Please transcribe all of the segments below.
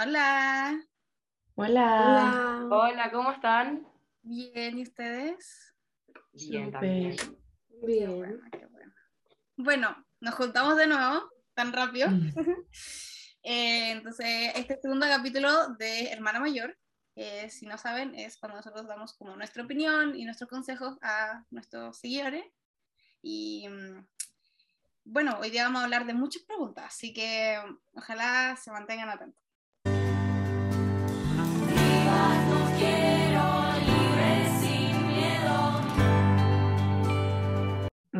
Hola. Hola. Hola, ¿cómo están? Bien, ¿y ustedes? Bien, también. Qué Bien. bueno, qué bueno. Bueno, nos juntamos de nuevo, tan rápido. Mm. Eh, entonces, este segundo capítulo de Hermana Mayor, eh, si no saben, es cuando nosotros damos como nuestra opinión y nuestros consejos a nuestros seguidores. Y mm, bueno, hoy día vamos a hablar de muchas preguntas, así que ojalá se mantengan atentos.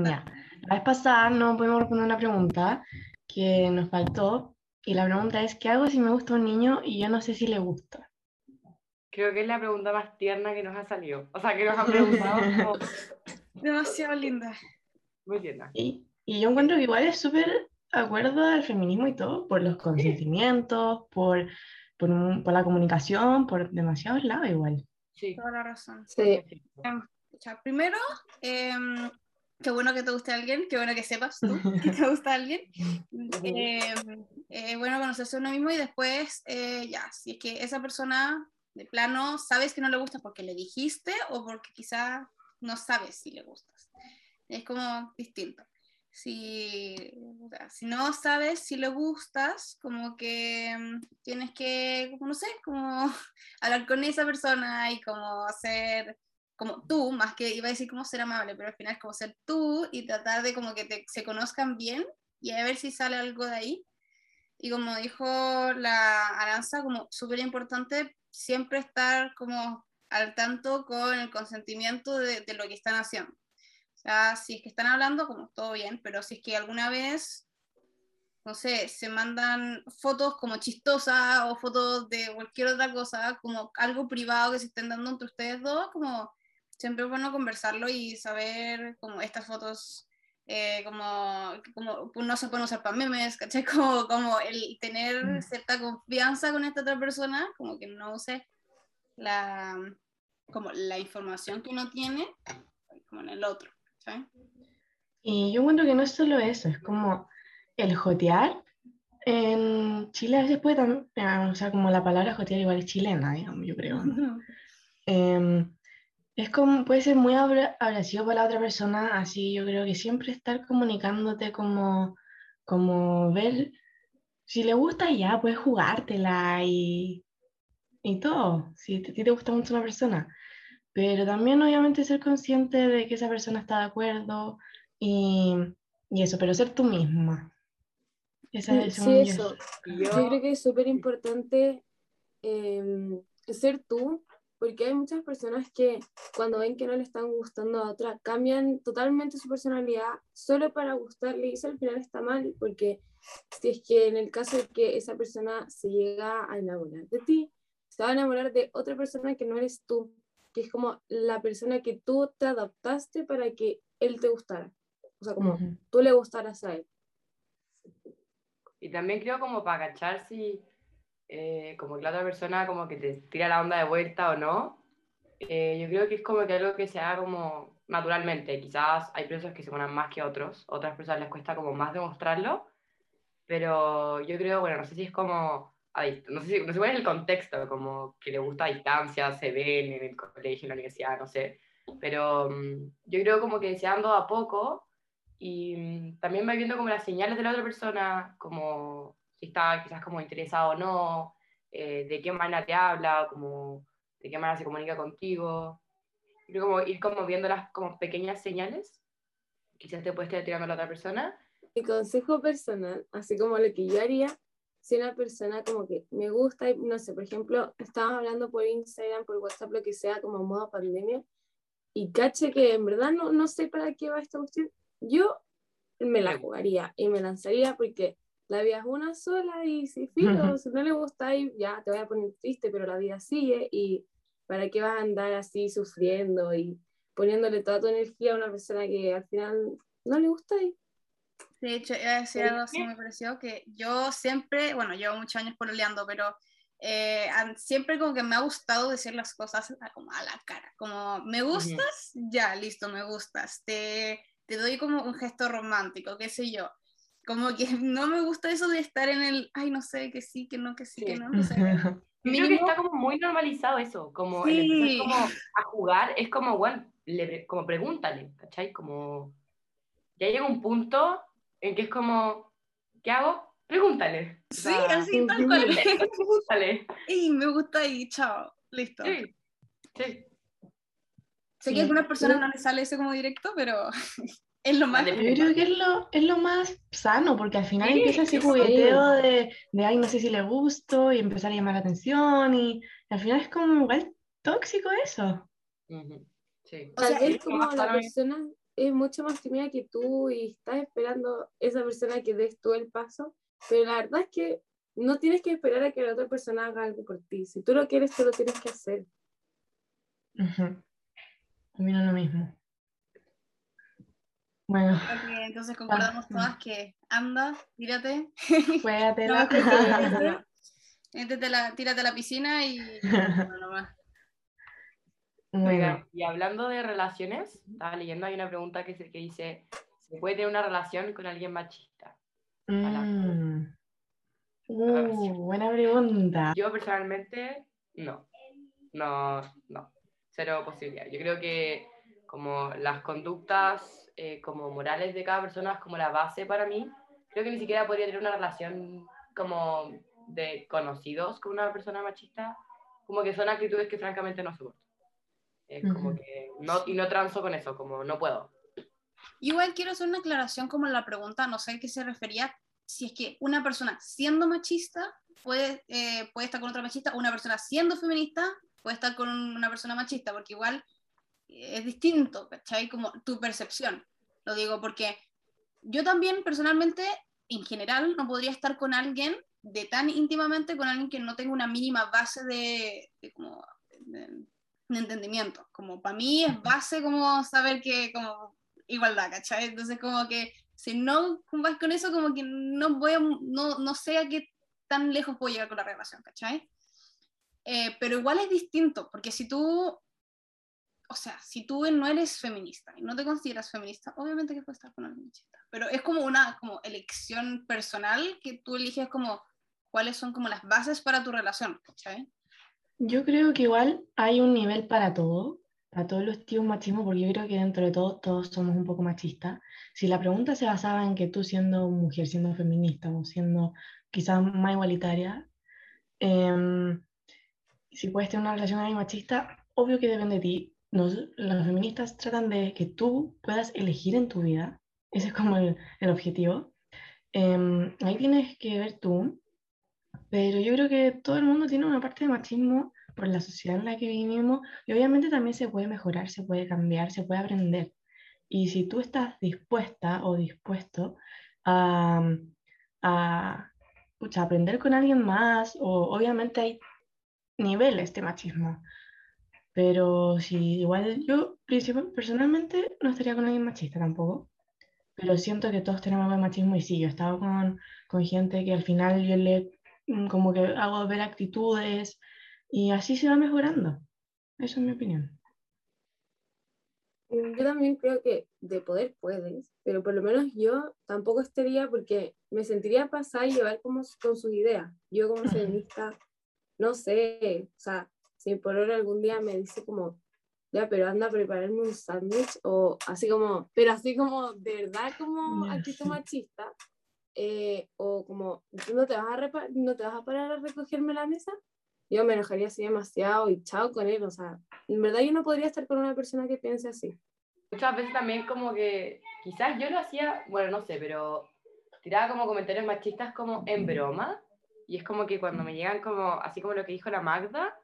Ya. La vez pasada no pudimos responder una pregunta que nos faltó. Y la pregunta es: ¿qué hago si me gusta un niño y yo no sé si le gusta? Creo que es la pregunta más tierna que nos ha salido. O sea, que nos han preguntado como Demasiado linda. muy tierna. Y, y yo encuentro que igual es súper acuerdo al feminismo y todo, por los consentimientos, por, por, un- por la comunicación, por demasiados lados igual. Sí. Toda la razón. Sí. Escucha, primero, em, qué bueno que te guste alguien, qué bueno que sepas tú que te gusta alguien. Em, eh, bueno conocerse uno mismo y después, eh, ya, si es que esa persona de plano sabes que no le gusta porque le dijiste o porque quizá no sabes si le gustas. Es como distinto. Si, o sea, si no sabes si le gustas, como que em, tienes que, como no sé, como hablar con esa persona y como hacer como tú, más que iba a decir como ser amable, pero al final es como ser tú y tratar de como que te- se conozcan bien y a ver si sale algo de ahí. Y como dijo la Aranza, como súper importante siempre estar como al tanto con el consentimiento de, de lo que están haciendo. O sea, si es que están hablando, como todo bien, pero si es que alguna vez no sé, se mandan fotos como chistosas o fotos de cualquier otra cosa, como algo privado que se estén dando entre ustedes dos, como siempre es bueno conversarlo y saber como estas fotos, eh, como, como no se pueden usar para memes, ¿cachai? Como, como el tener Mm. cierta confianza con esta otra persona, como que no use la, como la información que uno tiene, como en el otro, ¿cachai? Y yo encuentro que no es solo eso, es como el jotear. En Chile a veces puede también, o sea, como la palabra jotear igual es chilena, digamos, yo creo. ¿no? Em, es como, puede ser muy abra- abrasivo para la otra persona, así yo creo que siempre estar comunicándote como, como ver si le gusta ya, puedes jugártela y, y todo, si a ti te gusta mucho una persona. Pero también obviamente ser consciente de que esa persona está de acuerdo y, y eso, pero ser tú misma. Esa es, Sí, eso. Yo yo, creo que es súper importante em, ser tú, porque hay muchas personas que cuando ven que no le están gustando a otra, cambian totalmente su personalidad solo para gustarle y eso al final está mal, porque si es que en el caso de que esa persona se llega a enamorar de ti, se va a enamorar de otra persona que no eres tú, que es como la persona que tú te adaptaste para que él te gustara, o sea, como Ujú. tú le gustaras a él. y también creo como para cachar si eh, como que la otra persona como que te tira la onda de vuelta o no. Eh, yo creo que es como que algo que se haga como naturalmente. Quizás hay personas que se ponen más que otros, otras personas les cuesta como más demostrarlo, pero yo creo, bueno, no sé si es como, no sé, si, no sé cuál es el contexto, como que le gusta a distancia, se ven en el colegio, en la universidad, no sé, pero mm, yo creo como que se ando a poco y mm, también va viendo como las señales de la otra persona, como si está quizás como interesado o no, eh, de qué manera te habla, como de qué manera se comunica contigo. Creo como ir como viendo las como pequeñas señales, quizás te puedes estar tirando a la otra persona. Mi consejo personal, así como lo que yo haría, si una persona como que me gusta, y no sé, por ejemplo, estábamos hablando por Instagram, por WhatsApp, lo que sea, como modo pandemia, y caché que en verdad no, no sé para qué va esta cuestión, yo me la jugaría y me lanzaría porque la vida es una sola y si filo, si no le gusta ahí ya te voy a poner triste, pero la vida sigue y para qué vas a andar así sufriendo y poniéndole toda tu energía a una persona que al final no le gusta y De hecho, iba a decir algo así, me pareció que yo siempre, bueno, llevo muchos años pololeando, pero eh, siempre como que me ha gustado decir las cosas a- como a la cara, como, ¿me gustas? Ya, listo, me gustas. Te, te doy como un gesto romántico, qué sé yo. Como que no me gusta eso de estar en el, ay, no sé, que sí, que no, que sí, que no, no sé. Yo creo que está como muy normalizado eso, como el Sí. empezar como a jugar, es como, bueno, le, pre- como pregúntale, ¿cachai? Como, ya llega un punto en que es como, ¿qué hago? Pregúntale. O Sí, sea, así, tal cual. Pregúntale. Y me gusta y chao, listo. Sí, sí. Sé que a algunas personas no les sale eso como directo, pero es lo más... Yo creo que es lo, es lo más sano, porque al final Sí, empieza ese sí. jugueteo de, de, ay, no sé si le gusto, y empezar a llamar la atención, y al final es como igual tóxico eso. Sí. O sea, es como la persona es mucho más tímida que tú y estás esperando esa persona que des tú el paso, pero la verdad es que no tienes que esperar a que la otra persona haga algo por ti. Si tú lo quieres, tú lo tienes que hacer. Ujú. Opino lo mismo. Bueno, Ok, entonces concordamos Ah, todas que anda, tírate, juégatela. No, que- métete a la, tírate a la piscina y... bueno, nomás. Bueno, Oigan, y hablando de relaciones, estaba leyendo, hay una pregunta que, que dice, ¿se puede tener una relación con alguien machista? mm. Uh, buena pregunta. Yo personalmente, no. No, no. Cero posibilidad. Yo creo que como las conductas eh, como morales de cada persona es como la base para mí. Creo que ni siquiera podría tener una relación como de conocidos con una persona machista. Como que son actitudes que francamente no soporto. Es como que no, y no transo con eso, como no puedo. Igual quiero hacer una aclaración como en la pregunta, no sé a qué se refería, si es que una persona siendo machista puede, eh, puede estar con otra machista, o una persona siendo feminista puede estar con una persona machista, porque igual es distinto, ¿cachai? Como tu percepción. Lo digo porque yo también personalmente, en general, no podría estar con alguien de tan íntimamente con alguien que no tenga una mínima base de, de como, de- de entendimiento. Como para mí es base como saber que como igualdad, ¿cachai? Entonces como que si no vas con eso, como que no voy a, no, no sé a qué tan lejos puedo llegar con la relación, ¿cachai? Eh, pero igual es distinto, porque si tú, o sea, si tú no eres feminista y no te consideras feminista, obviamente que puedes estar con alguien machista, pero es como una como elección personal que tú eliges como cuáles son como las bases para tu relación, ¿cachai? Yo creo que igual hay un nivel para todo, para todos los tipos machismo, porque yo creo que dentro de todo todos somos un poco machistas. Si la pregunta se basaba en que tú siendo mujer, siendo feminista o siendo quizás más igualitaria, em, si puedes tener una relación ahí machista, obvio que depende de ti. Nos, las feministas tratan de que tú puedas elegir en tu vida, ese es como el, el objetivo. Em, ahí tienes que ver tú, pero yo creo que todo el mundo tiene una parte de machismo por la sociedad en la que vivimos y obviamente también se puede mejorar, se puede cambiar, se puede aprender. Y si tú estás dispuesta o dispuesto a, a pucha, aprender con alguien más, o obviamente hay niveles de machismo, pero si igual yo personalmente no estaría con alguien machista tampoco, pero siento que todos tenemos algo de machismo y sí, yo he estado con, con gente que al final yo le mm, como que hago ver actitudes y así se va mejorando. Esa es mi opinión. Yo también creo que de poder puedes, pero por lo menos yo tampoco estaría porque me sentiría pasar y llevar como con sus ideas. Yo como feminista, no sé, o sea, si por ahora algún día me dice como, ya, pero anda a prepararme un sándwich o así como, pero así como de verdad como Ya, actitud machista, eh, o como, ¿tú no te, vas a no te vas a parar a recogerme la mesa? Yo me enojaría así demasiado y chao con él, o sea, en verdad yo no podría estar con una persona que piense así. Muchas veces también como que, quizás yo lo hacía, bueno, no sé, pero tiraba como comentarios machistas como en broma. Y es como que cuando me llegan como, así como lo que dijo la Magda,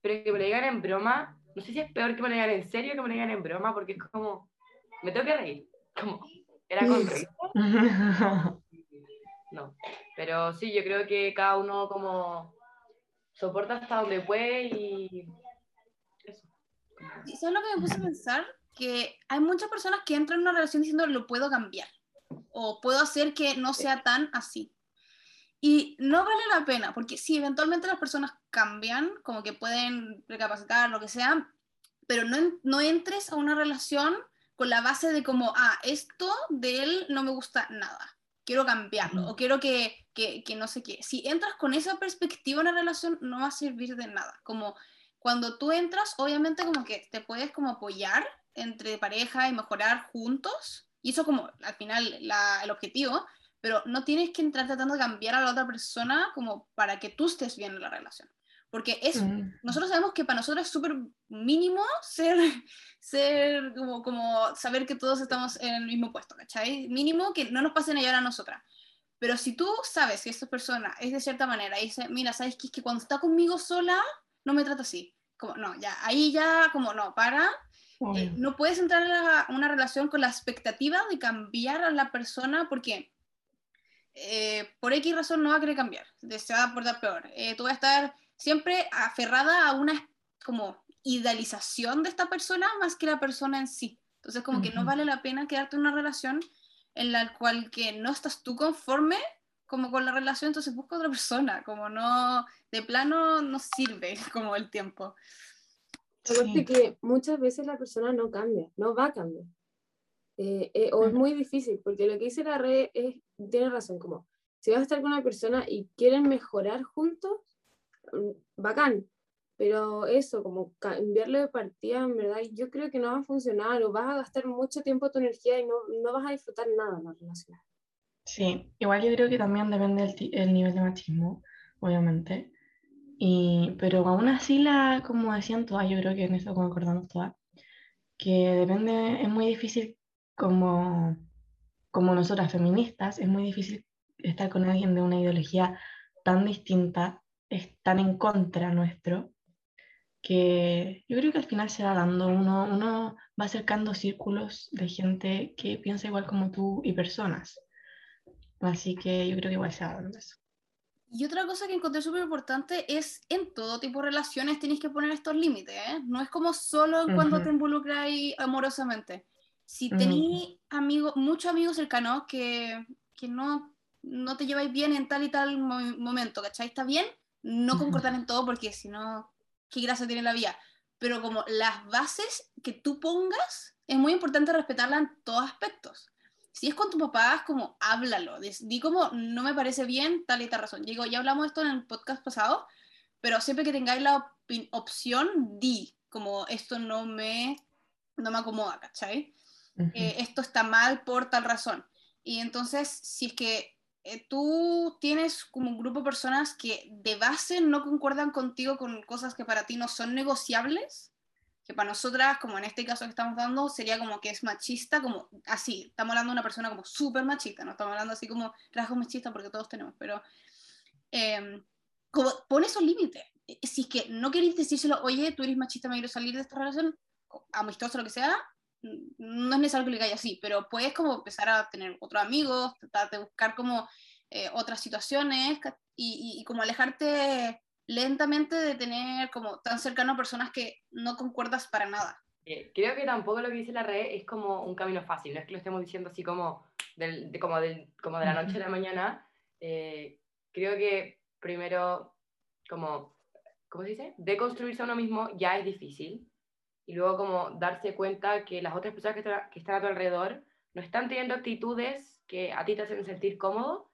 pero que me lo digan en broma, no sé si es peor que me lo digan en serio que me lo digan en broma, porque es como, me tengo que reír. Como, era con risa. No, pero sí, yo creo que cada uno como soporta hasta donde puede y eso. ¿Y ¿Sabes lo que me puse a pensar? Que hay muchas personas que entran en una relación diciendo lo puedo cambiar o puedo hacer que no sea tan así. Y no vale la pena, porque sí, eventualmente las personas cambian, como que pueden recapacitar, lo que sea, pero no, no entres a una relación con la base de como, ah, esto de él no me gusta nada. quiero cambiarlo o quiero que, que, que, no sé qué. Si entras con esa perspectiva en la relación, no va a servir de nada. Como cuando tú entras, obviamente como que te puedes como apoyar entre pareja y mejorar juntos, y eso como al final la, el objetivo, pero no tienes que entrar tratando de cambiar a la otra persona como para que tú estés bien en la relación. Porque es, mm. nosotros sabemos que para nosotros es súper mínimo ser, ser como, como saber que todos estamos en el mismo puesto, ¿cachai? Mínimo que no nos pasen a llorar a nosotras. Pero si tú sabes que esta persona es de cierta manera y dice, mira, ¿sabes que Es que cuando está conmigo sola, no me trata así. Como, no, ya, ahí ya, como, no, para. Eh, no puedes entrar a una relación con la expectativa de cambiar a la persona porque eh, por X razón no va a querer cambiar, se va a portar peor. Eh, tú vas a estar siempre aferrada a una como idealización de esta persona más que la persona en sí. Entonces como que no vale la pena quedarte en una relación en la cual que no estás tú conforme como con la relación, entonces busca otra persona, como no, de plano no sirve como el tiempo. Sí. que muchas veces la persona no cambia, no va a cambiar. Eh, eh, o es muy difícil, porque lo que dice la red es, tiene razón, como si vas a estar con una persona y quieren mejorar juntos, mm, bacán, pero eso, como cambiarle de partida, en verdad, yo creo que no va a funcionar o vas a gastar mucho tiempo tu energía y no, no vas a disfrutar nada de la relación. Sí, igual yo creo que también depende del nivel de machismo, obviamente. Y, pero aún así, la, como decían todas, yo creo que en eso concordamos todas, que depende, es muy difícil como, como nosotras feministas, es muy difícil estar con alguien de una ideología tan distinta, es tan en contra nuestro, que yo creo que al final se va dando, uno, uno va acercando círculos de gente que piensa igual como tú y personas. Así que yo creo que igual se va dando eso. Y otra cosa que encontré súper importante es en todo tipo de relaciones tienes que poner estos límites, ¿eh? No es como solo cuando te involucras amorosamente. Si tenéis amigos, muchos amigos cercanos que, que no, no te lleváis bien en tal y tal momento, ¿cachai? Está bien no concordar en todo porque si no, qué gracia tiene la vida. Pero como las bases que tú pongas, es muy importante respetarlas en todos aspectos si es con tu papá, es como háblalo, di como no me parece bien tal y tal razón. Digo, ya hablamos de esto en el podcast pasado, pero siempre que tengáis la opción, di como esto no me, no me acomoda, ¿cachai? Eh, esto está mal por tal razón. Y entonces, si es que eh, tú tienes como un grupo de personas que de base no concuerdan contigo con cosas que para ti no son negociables, que para nosotras, como en este caso que estamos dando, sería como que es machista, como así, estamos hablando de una persona como súper machista, no estamos hablando así como rasgos machistas porque todos tenemos, pero eh, como pone esos límites. Eh, si es que no queréis decírselo, oye, tú eres machista, me quiero salir de esta relación, amistosa, lo que sea, no es necesario que le caiga así, pero puedes como empezar a tener otros amigos, tratar de buscar como eh, otras situaciones y, y, y como alejarte lentamente de tener como tan cercano a personas que no concuerdas para nada. Eh, creo que tampoco lo que dice la red es como un camino fácil, no es que lo estemos diciendo así como, del, de, como, como de la noche a la mañana. Eh, creo que primero, como, ¿cómo se dice? Deconstruirse a uno mismo ya es difícil. Y luego como darse cuenta que las otras personas que, están a tu alrededor no están teniendo actitudes que a ti te hacen sentir cómodo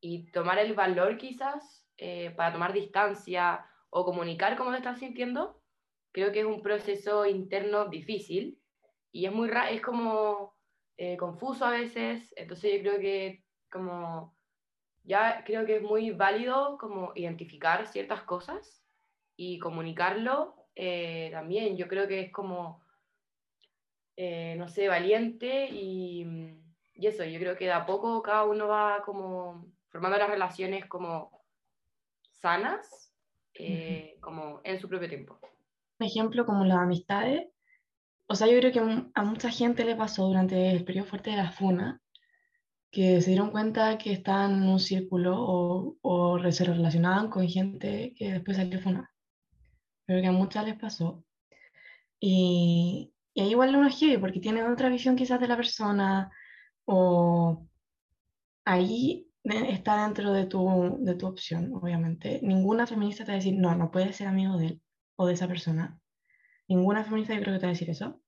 y tomar el valor quizás eh, para tomar distancia o comunicar cómo te estás sintiendo, creo que es un proceso interno difícil y es muy es como eh, confuso a veces, entonces yo creo que como ya creo que es muy válido como identificar ciertas cosas y comunicarlo eh, también, yo creo que es como, no sé, valiente y, y eso, yo creo que de a poco cada uno va como formando las relaciones como sanas eh, como en su propio tiempo. Un ejemplo como las amistades, o sea, yo creo que a mucha gente le pasó durante el periodo fuerte de la FUNA, que se dieron cuenta que estaban en un círculo o, o se relacionaban con gente que después salió FUNA. Pero que a muchas les pasó. Y, y ahí igual uno es heavy porque tiene otra visión quizás de la persona o ahí está dentro de tu, de tu opción, obviamente. Ninguna feminista te va a decir, no, no puedes ser amigo de él o de esa persona. Ninguna feminista yo creo que te va a decir eso.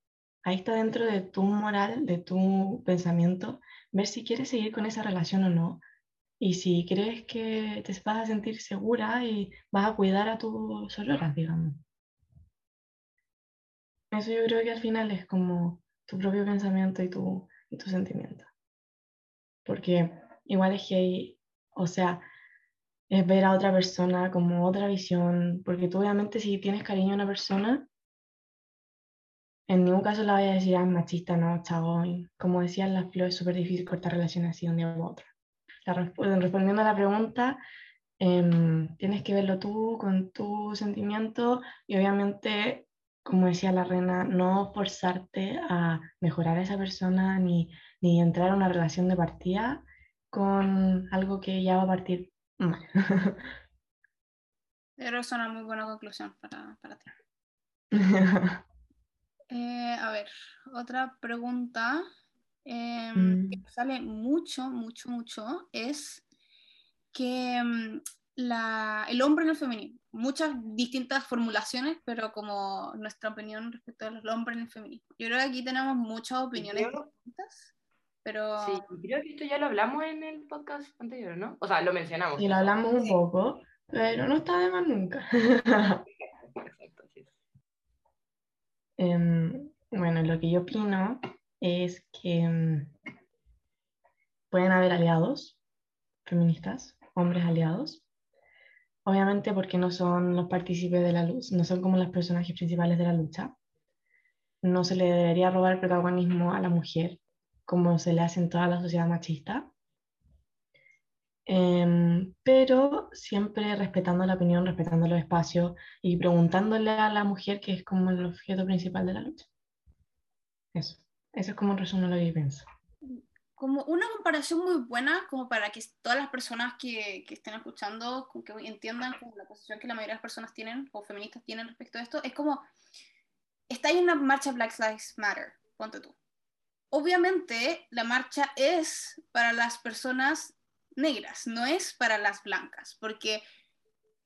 ahí está dentro de tu moral, de tu pensamiento, ver si quieres seguir con esa relación o no. Y si crees que te vas a sentir segura y vas a cuidar a tus sororas, digamos. Eso yo creo que al final es como tu propio pensamiento y tu, y tu sentimiento. Porque igual es que hay, o sea, es ver a otra persona como otra visión, porque tú obviamente si tienes cariño a una persona, en ningún caso la voy a decir, ah, machista, no, chavo. Como decían las flores, es súper difícil cortar relaciones así un día a otro. Respondiendo a la pregunta, em, tienes que verlo tú con tu sentimiento y obviamente, como decía la reina, no forzarte a mejorar a esa persona ni, ni entrar a una relación de partida con algo que ya va a partir mal. Pero es una muy buena conclusión para, para ti. Eh, a ver, otra pregunta em, que mm. sale mucho, mucho, mucho es que mm, la, el hombre en el feminismo. Muchas distintas formulaciones, pero como nuestra opinión respecto al hombre en el feminismo. Yo creo que aquí tenemos muchas opiniones distintas, pero... Sí, creo que esto ya lo hablamos en el podcast anterior, ¿no? O sea, lo mencionamos. Sí, lo hablamos un poco, pero no está de más nunca. Em, bueno, lo que yo opino es que em, pueden haber aliados feministas, hombres aliados. Obviamente porque no son los partícipes de la luz, no son como los personajes principales de la lucha. No se le debería robar protagonismo a la mujer, como se le hace en toda la sociedad machista. Em, pero siempre respetando la opinión, respetando los espacios y preguntándole a la mujer que es como el objeto principal de la lucha. Eso, eso es como un resumen lo que pienso. Como una comparación muy buena, como para que todas las personas que, que estén escuchando, que entiendan la posición que la mayoría de las personas tienen, o feministas tienen respecto a esto, es como, está ahí una marcha Black Lives Matter, ponte tú. Obviamente la marcha es para las personas negras, no es para las blancas, porque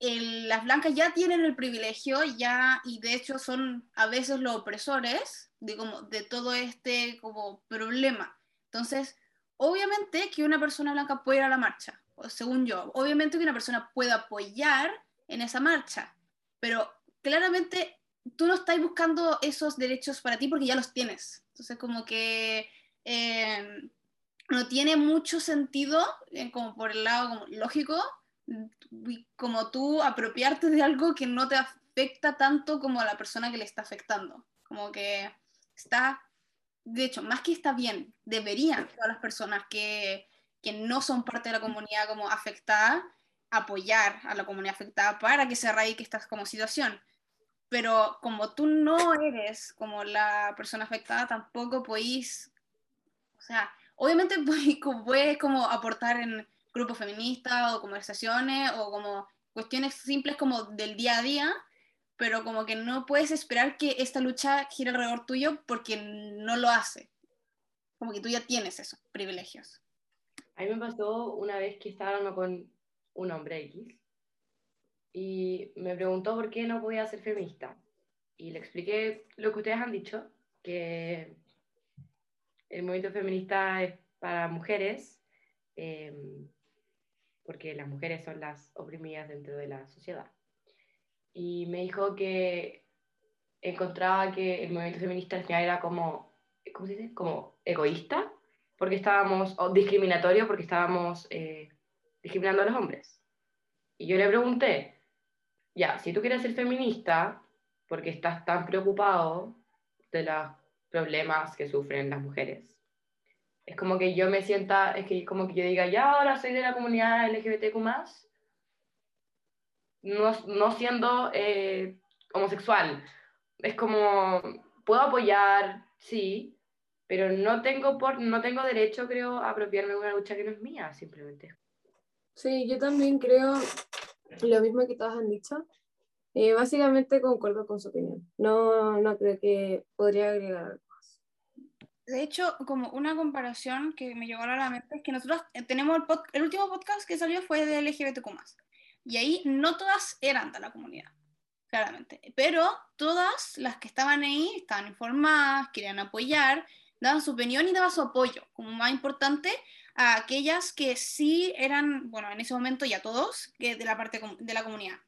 las blancas ya tienen el privilegio, ya, y de hecho son a veces los opresores de, como, de todo este como problema. Entonces, obviamente que una persona blanca puede ir a la marcha, según yo, obviamente que una persona puede apoyar en esa marcha, pero claramente tú no estás buscando esos derechos para ti porque ya los tienes. Entonces, como que eh, no tiene mucho sentido, eh, como por el lado lógico, como tú apropiarte de algo que no te afecta tanto como a la persona que le está afectando. Como que está, de hecho, más que está bien, deberían todas las personas que, que no son parte de la comunidad como afectada apoyar a la comunidad afectada para que se arraigue esta como situación. Pero como tú no eres como la persona afectada, tampoco podéis, o sea, obviamente puedes como aportar en grupos feministas o conversaciones o como cuestiones simples como del día a día, pero como que no puedes esperar que esta lucha gire alrededor tuyo porque no lo hace. Como que tú ya tienes esos privilegios. A mí me pasó una vez que estaba hablando con un hombre X y me preguntó por qué no podía ser feminista. Y le expliqué lo que ustedes han dicho, que el movimiento feminista es para mujeres, em, porque las mujeres son las oprimidas dentro de la sociedad. Y me dijo que encontraba que el movimiento feminista al final era como, ¿cómo se dice? Como egoísta, porque estábamos, o discriminatorio, porque estábamos eh, discriminando a los hombres. Y yo le pregunté, ya, si tú quieres ser feminista, porque estás tan preocupado de los problemas que sufren las mujeres, es como que yo me sienta, es que como que yo diga, ya ahora soy de la comunidad LGBTQ+, no, no siendo eh, homosexual. Es como, puedo apoyar, sí, pero no tengo, por, no tengo derecho, creo, a apropiarme de una lucha que no es mía, simplemente. Sí, yo también creo lo mismo que todos han dicho. Eh, básicamente concuerdo con su opinión. No, no creo que podría agregar de hecho, como una comparación que me llegó a la mente es que nosotros eh, tenemos el, el último podcast que salió fue de LGBTQ+. Y ahí no todas eran de la comunidad. claramente. Pero todas las que estaban ahí estaban informadas, querían apoyar, daban su opinión y daban su apoyo, como más importante a aquellas que sí eran, bueno, en ese momento ya todos, que de la parte de la comunidad.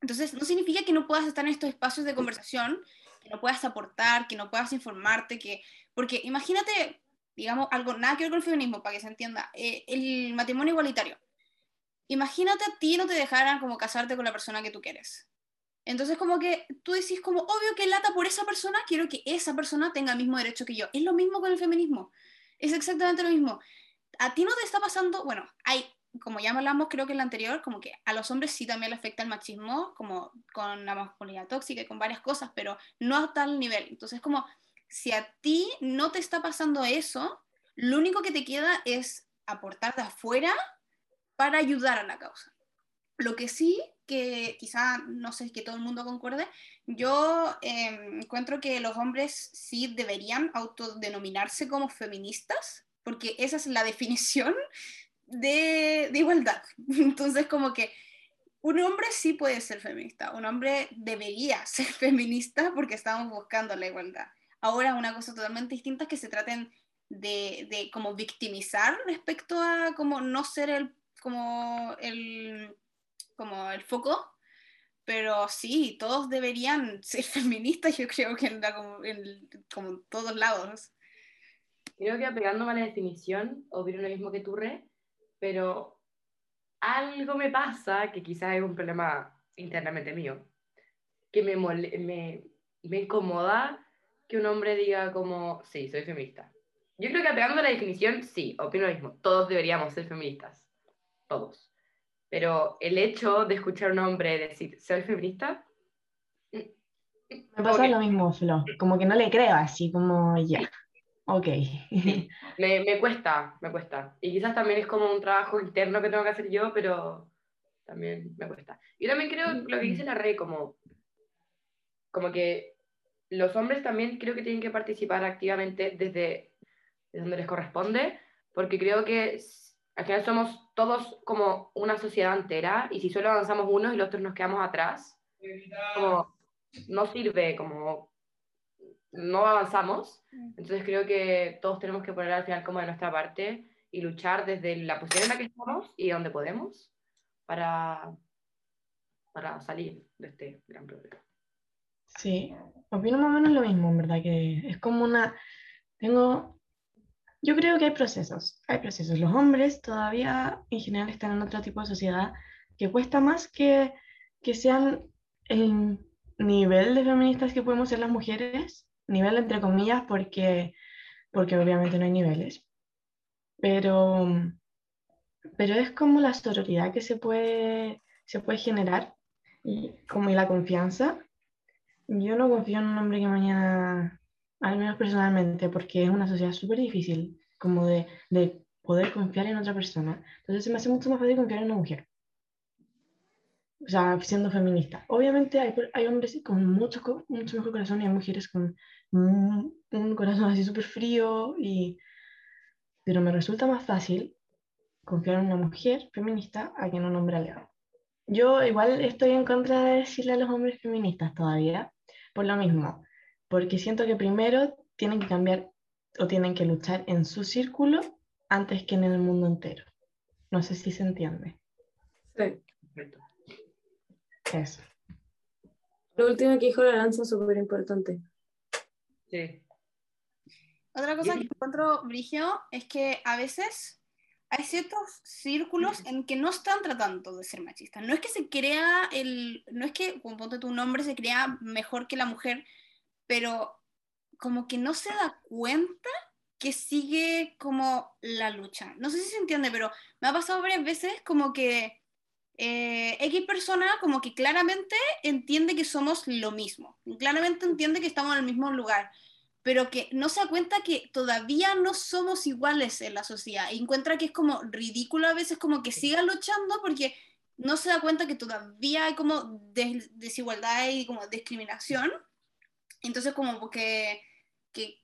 Entonces, no significa que no puedas estar en estos espacios de conversación, que no puedas aportar, que no puedas informarte, que, porque imagínate, digamos, algo nada que ver con el feminismo, para que se entienda, eh, el matrimonio igualitario. Imagínate a ti no te dejaran como casarte con la persona que tú quieres. Entonces como que tú decís como, obvio que lata por esa persona, quiero que esa persona tenga el mismo derecho que yo. Es lo mismo con el feminismo. Es exactamente lo mismo. A ti no te está pasando, bueno, hay, como ya hablamos creo que en la anterior, como que a los hombres sí también le afecta el machismo, como con la masculinidad tóxica y con varias cosas, pero no a tal nivel. Entonces como, si a ti no te está pasando eso, lo único que te queda es aportar de afuera para ayudar a la causa. Lo que sí que quizá, no sé que todo el mundo concuerde, yo em, encuentro que los hombres sí deberían autodenominarse como feministas, porque esa es la definición de, igualdad. Entonces, como que un hombre sí puede ser feminista, un hombre debería ser feminista porque estamos buscando la igualdad. Ahora, una cosa totalmente distinta es que se traten de, de como victimizar respecto a como no ser el, como el como el foco, pero sí, todos deberían ser feministas, yo creo que en, como todos lados. Creo que apegándome a la definición, opino lo mismo que tú, Re, pero algo me pasa, que quizás es un problema internamente mío, que me, me, me incomoda que un hombre diga como, sí, soy feminista. Yo creo que apegando a la definición, sí, opino lo mismo. Todos deberíamos ser feministas. Todos. Pero el hecho de escuchar a un hombre decir, soy feminista... Me pasa lo mismo, Flo. Como que no le creo así, como ya. Ok. Me, me, cuesta, me cuesta. Y quizás también es como un trabajo interno que tengo que hacer yo, pero también me cuesta. Yo también creo lo que dice la Rey, como, como que los hombres también creo que tienen que participar activamente desde, desde donde les corresponde, porque creo que al final somos todos como una sociedad entera y si solo avanzamos unos y los otros nos quedamos atrás, como no sirve, como no avanzamos. Entonces creo que todos tenemos que poner al final como de nuestra parte y luchar desde la posición en la que estamos y donde podemos para, para salir de este gran problema. Sí, opino más o menos lo mismo, en verdad, que es como una... Tengo yo creo que hay procesos, hay procesos. Los hombres todavía en general están en otro tipo de sociedad que cuesta más que, que sean el nivel de feministas que podemos ser las mujeres, nivel entre comillas, porque, porque obviamente no hay niveles. Pero, pero es como la sororidad que se puede, se puede generar y como y la confianza. Yo no confío en un hombre que mañana al menos personalmente, porque es una sociedad súper difícil, como de, de, poder confiar en otra persona. Entonces se me hace mucho más fácil confiar en una mujer. O sea, siendo feminista. Obviamente hay, hay hombres con mucho, mucho mejor corazón y hay mujeres con un, un corazón así súper frío, y... pero me resulta más fácil confiar en una mujer feminista a que en un hombre aliado. Yo igual estoy en contra de decirle a los hombres feministas todavía, por lo mismo porque siento que primero tienen que cambiar o tienen que luchar en su círculo antes que en el mundo entero. No sé si se entiende. Sí. Eso. Lo último que dijo la lanza es súper importante. Sí. Otra cosa que encuentro, Brigio, es que a veces hay ciertos círculos en que no están tratando de ser machistas. No es que se crea el, no es que, como ponte tu nombre, se crea mejor que la mujer, pero como que no se da cuenta que sigue como la lucha. No sé si se entiende, pero me ha pasado varias veces como que eh, X persona como que claramente entiende que somos lo mismo, claramente entiende que estamos en el mismo lugar, pero que no se da cuenta que todavía no somos iguales en la sociedad y encuentra que es como ridículo a veces como que siga luchando porque no se da cuenta que todavía hay como desigualdad y como discriminación entonces como que, que,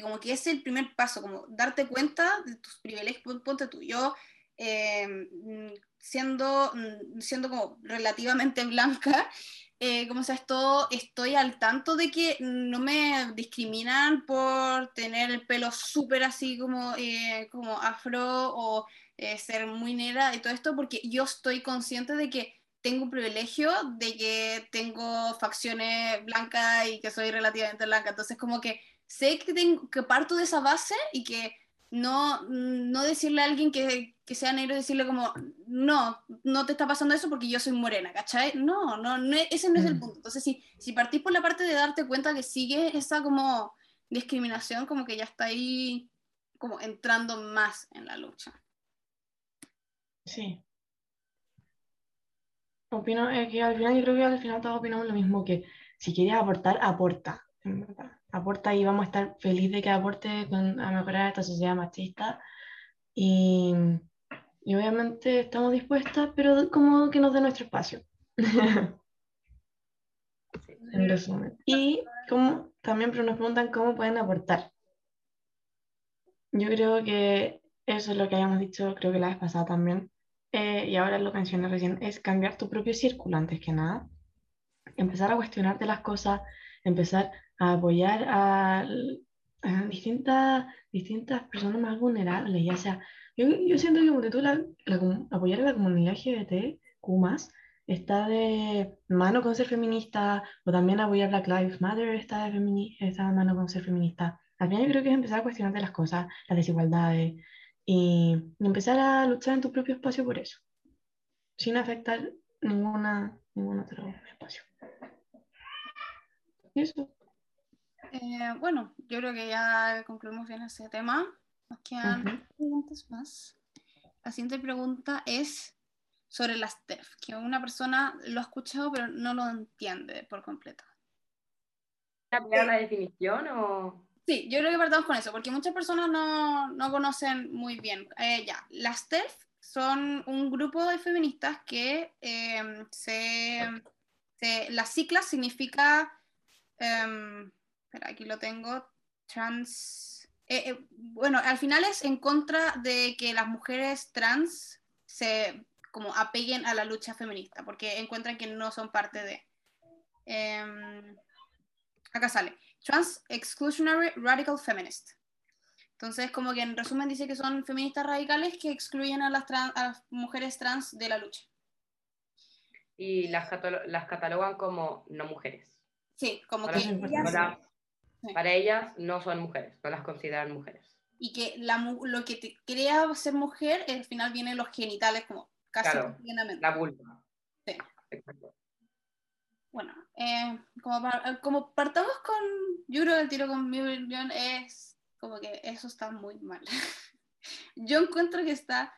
como que es el primer paso, como darte cuenta de tus privilegios, ponte tú, yo eh, siendo, siendo como relativamente blanca, eh, como sea esto, estoy al tanto de que no me discriminan por tener el pelo súper así como, eh, como afro o eh, ser muy negra y todo esto, porque yo estoy consciente de que tengo un privilegio, de que tengo facciones blancas y que soy relativamente blanca. Entonces, como que sé que, tengo, que parto de esa base y que no, no decirle a alguien que, que sea negro, decirle como, no, no te está pasando eso porque yo soy morena, ¿cachai? No, no, no ese no es el mm. punto. Entonces, si, si partís por la parte de darte cuenta que sigue esa como discriminación, como que ya está ahí como entrando más en la lucha. Sí. Opino eh, que al final, yo creo que al final todos opinamos lo mismo, que si quieres aportar, aporta, aporta y vamos a estar felices de que aporte con, a mejorar esta sociedad machista. Y, y obviamente estamos dispuestas, pero como que nos dé nuestro espacio. en resumen. Y como, también nos preguntan cómo pueden aportar. Yo creo que eso es lo que habíamos dicho, creo que la vez pasada también, eh, y ahora lo mencioné recién, es cambiar tu propio círculo antes que nada. Empezar a cuestionarte las cosas, empezar a apoyar a, distintas, distintas personas más vulnerables, ya sea, yo, yo siento que como tú la, apoyar a la comunidad LGBT, Q+, está de mano con ser feminista, o también apoyar Black Lives Matter está de, está de mano con ser feminista. Al final yo creo que es empezar a cuestionarte las cosas, las desigualdades, y, empezar a luchar en tu propio espacio por eso, sin afectar ninguna, ningún otro espacio. eso. Eh, bueno, yo creo que ya concluimos bien ese tema. Nos quedan preguntas más. La siguiente pregunta es sobre las TEF, que una persona lo ha escuchado pero no lo entiende por completo. ¿Cambiar la definición o...? Sí, yo creo que partamos con eso, porque muchas personas no, no conocen muy bien. Eh, ya, las TEF son un grupo de feministas que eh, se, Las siglas significa... Em, Espera, aquí lo tengo. Trans. Eh, eh, bueno, al final es en contra de que las mujeres trans se como apeguen a la lucha feminista, porque encuentran que no son parte de. Em, acá sale. Trans Exclusionary Radical Feminist. Entonces, como que en resumen dice que son feministas radicales que excluyen a las, a las mujeres trans de la lucha. Y las, las catalogan como no mujeres. Sí, como que para ellas no son mujeres, no las consideran mujeres. Y que la, lo que te crea ser mujer, al final vienen los genitales como casi claro, La vulva. Sí. Exacto. Bueno, eh, como, como, partamos con, yo creo que el tiro con mi opinión es como que eso está muy mal. yo encuentro que está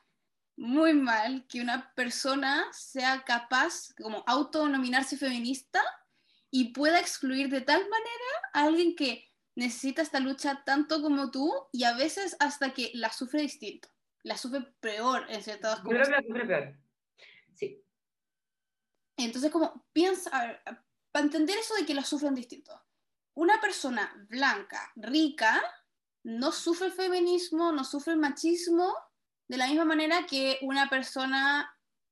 muy mal que una persona sea capaz como autonominarse feminista y pueda excluir de tal manera a alguien que necesita esta lucha tanto como tú y a veces hasta que la sufre distinto, la sufre peor en ciertas cosas. Creo que la sufre peor. Sí. Entonces, como piensa, para entender eso de que la sufren distinto, una persona blanca, rica, no sufre el feminismo, no sufre el machismo de la misma manera que una persona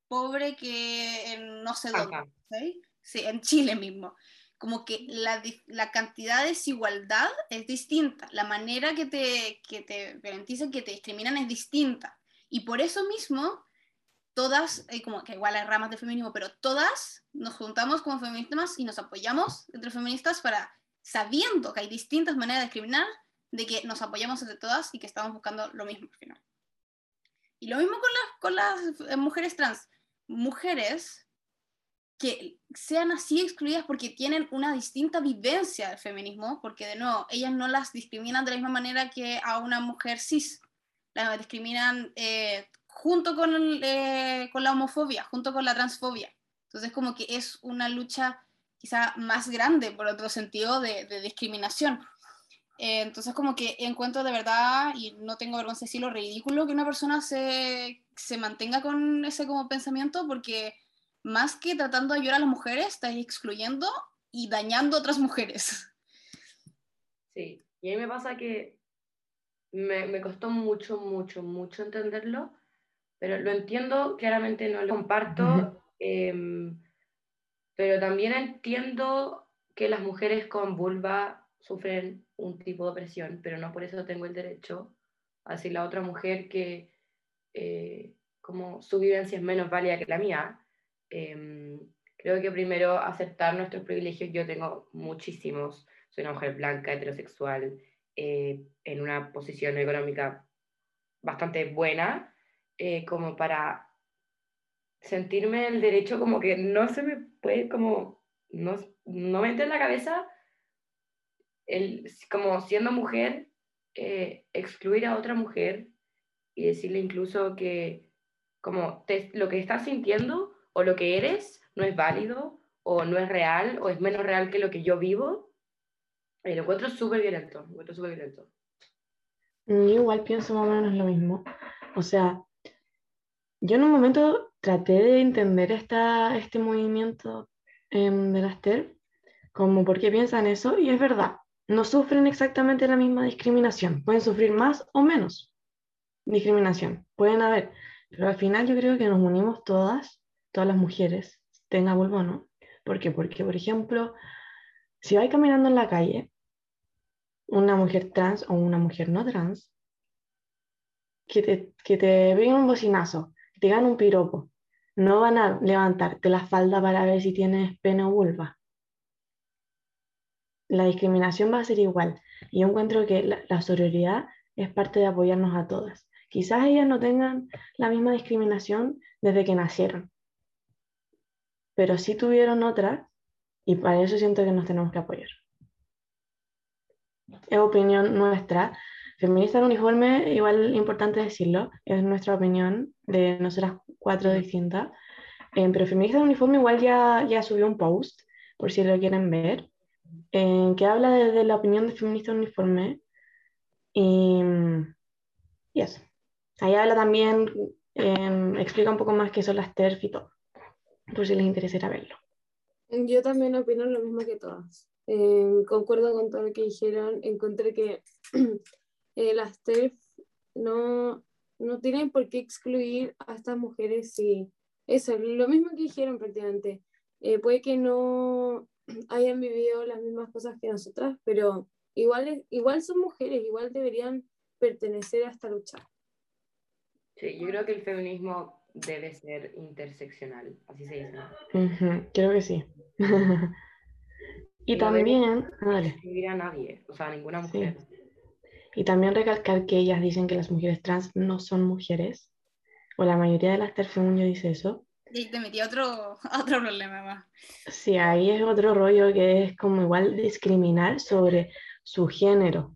pobre que no sé dónde. ¿sí? sí, en Chile mismo como que la, la, cantidad de desigualdad es distinta, la manera que te, que te garantizan que te discriminan es distinta. Y por eso mismo, todas, eh, como que igual hay ramas de feminismo, pero todas nos juntamos como feministas y nos apoyamos entre feministas para, sabiendo que hay distintas maneras de discriminar, de que nos apoyamos entre todas y que estamos buscando lo mismo al final. Y lo mismo con las, con las eh, mujeres trans. Mujeres que sean así excluidas porque tienen una distinta vivencia del feminismo, porque de nuevo, ellas no las discriminan de la misma manera que a una mujer cis, las discriminan eh, junto con, eh, con la homofobia, junto con la transfobia. Entonces como que es una lucha quizá más grande, por otro sentido, de, discriminación. Eh, entonces como que encuentro de verdad, y no tengo vergüenza de decirlo, ridículo que una persona se, se mantenga con ese como pensamiento, porque más que tratando de ayudar a las mujeres, estás excluyendo y dañando a otras mujeres. Sí, y a mí me pasa que me, me costó mucho, mucho, mucho entenderlo, pero lo entiendo, claramente no lo comparto, em, pero también entiendo que las mujeres con vulva sufren un tipo de opresión, pero no por eso tengo el derecho a decirle a otra mujer que eh, como su vivencia es menos válida que la mía. Em, creo que primero aceptar nuestros privilegios, yo tengo muchísimos, soy una mujer blanca, heterosexual, eh, en una posición económica bastante buena, eh, como para sentirme el derecho como que no se me puede, como, no, no me entra en la cabeza, el, como siendo mujer, eh, excluir a otra mujer y decirle incluso que como lo que estás sintiendo o lo que eres no es válido o no es real o es menos real que lo que yo vivo, eh, lo encuentro súper violento, lo encuentro súper violento. Yo igual pienso más o menos lo mismo. O sea, yo en un momento traté de entender esta, este movimiento em, de las TER, como por qué piensan eso, y es verdad, no sufren exactamente la misma discriminación, pueden sufrir más o menos discriminación, pueden haber, pero al final yo creo que nos unimos todas, todas las mujeres, tenga vulva o no. ¿Por qué? Porque, por ejemplo, si vais caminando en la calle, una mujer trans o una mujer no trans, que te, que te un bocinazo, te dan un piropo, no van a levantarte la falda para ver si tienes pene o vulva. La discriminación va a ser igual. Y yo encuentro que la, la sororidad es parte de apoyarnos a todas. Quizás ellas no tengan la misma discriminación desde que nacieron, pero sí tuvieron otra y para eso siento que nos tenemos que apoyar. Es opinión nuestra, Feminista en uniforme, igual importante decirlo, es nuestra opinión de nosotras cuatro distintas. Eh, pero Feminista en uniforme igual ya, ya subió un post, por si lo quieren ver, eh, que habla desde la opinión de Feminista en uniforme. Y, y eso. Ahí habla también, em, explica un poco más qué son las TERF y todo, por si les interesara verlo. Yo también opino lo mismo que todas. Eh, concuerdo con todo lo que dijeron. Encontré que eh, las TERF no, no tienen por qué excluir a estas mujeres si eso, lo mismo que dijeron prácticamente. Eh, puede que no hayan vivido las mismas cosas que nosotras, pero igual, igual son mujeres, igual deberían pertenecer a esta lucha. Sí, yo creo que el feminismo debe ser interseccional, así se dice. creo que sí. y también... No a nadie, o sea, a ninguna mujer. Y también recalcar que ellas dicen que las mujeres trans no son mujeres, o la mayoría de las terfemuños dice eso. Y te metí otro, otro problema más. Sí, ahí es otro rollo que es como igual discriminar sobre su género.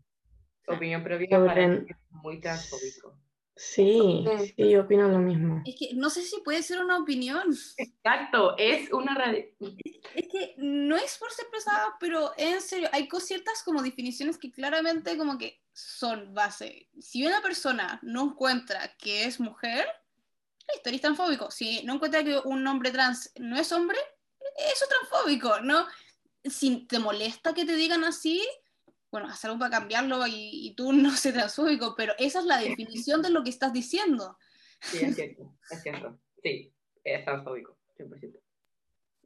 Opinión propia sobre... muy transfóbico. Sí, sí, yo opino lo mismo. Es que no sé si puede ser una opinión. Exacto, es una... Es que no es por ser pesada, pero en serio, hay ciertas como definiciones que claramente como que son base. Si una persona no encuentra que es mujer, listo, eres transfóbico. Si no encuentra que un hombre trans no es hombre, eso es transfóbico, ¿no? Si te molesta que te digan así, bueno, haz algo para cambiarlo y, tú no seas transfóbico, pero esa es la definición de lo que estás diciendo. Sí, es cierto, es cierto. Sí, es transfóbico, 100%.